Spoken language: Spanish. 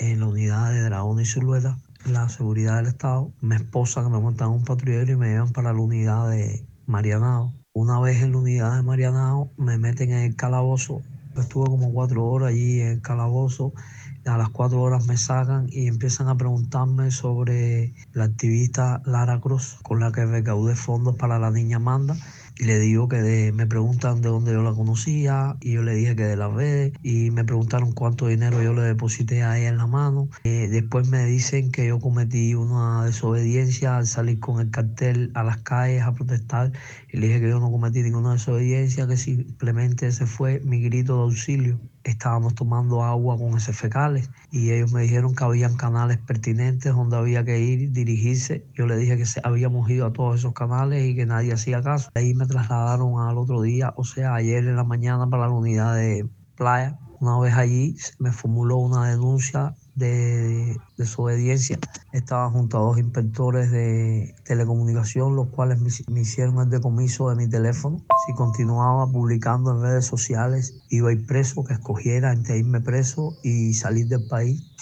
en la unidad de Dragón y Silueta, la seguridad del Estado, mi esposa que me montan un patrullero y me llevan para la unidad de Marianao. Una vez en la unidad de Marianao me meten en el calabozo. Estuve como cuatro horas allí en el calabozo. A las cuatro horas me sacan y empiezan a preguntarme sobre la activista Lara Cruz, con la que recaudé fondos para la niña Amanda y le digo que me preguntan de dónde yo la conocía y yo le dije que de la red y me preguntaron cuánto dinero yo le deposité a ella en la mano. Eh, después me dicen que yo cometí una desobediencia al salir con el cartel a las calles a protestar y le dije que yo no cometí ninguna desobediencia, que simplemente ese fue mi grito de auxilio estábamos tomando agua con ese fecales y ellos me dijeron que habían canales pertinentes donde había que ir, dirigirse. Yo le dije que habíamos ido a todos esos canales y que nadie hacía caso. Ahí trasladaron al otro día, o sea, ayer en la mañana para la unidad de playa. Una vez allí me formuló una denuncia de desobediencia. Estaba junto a dos inspectores de telecomunicación, los cuales me, hicieron el decomiso de mi teléfono. Si continuaba publicando en redes sociales, iba a ir preso, que escogiera entre irme preso y salir del país.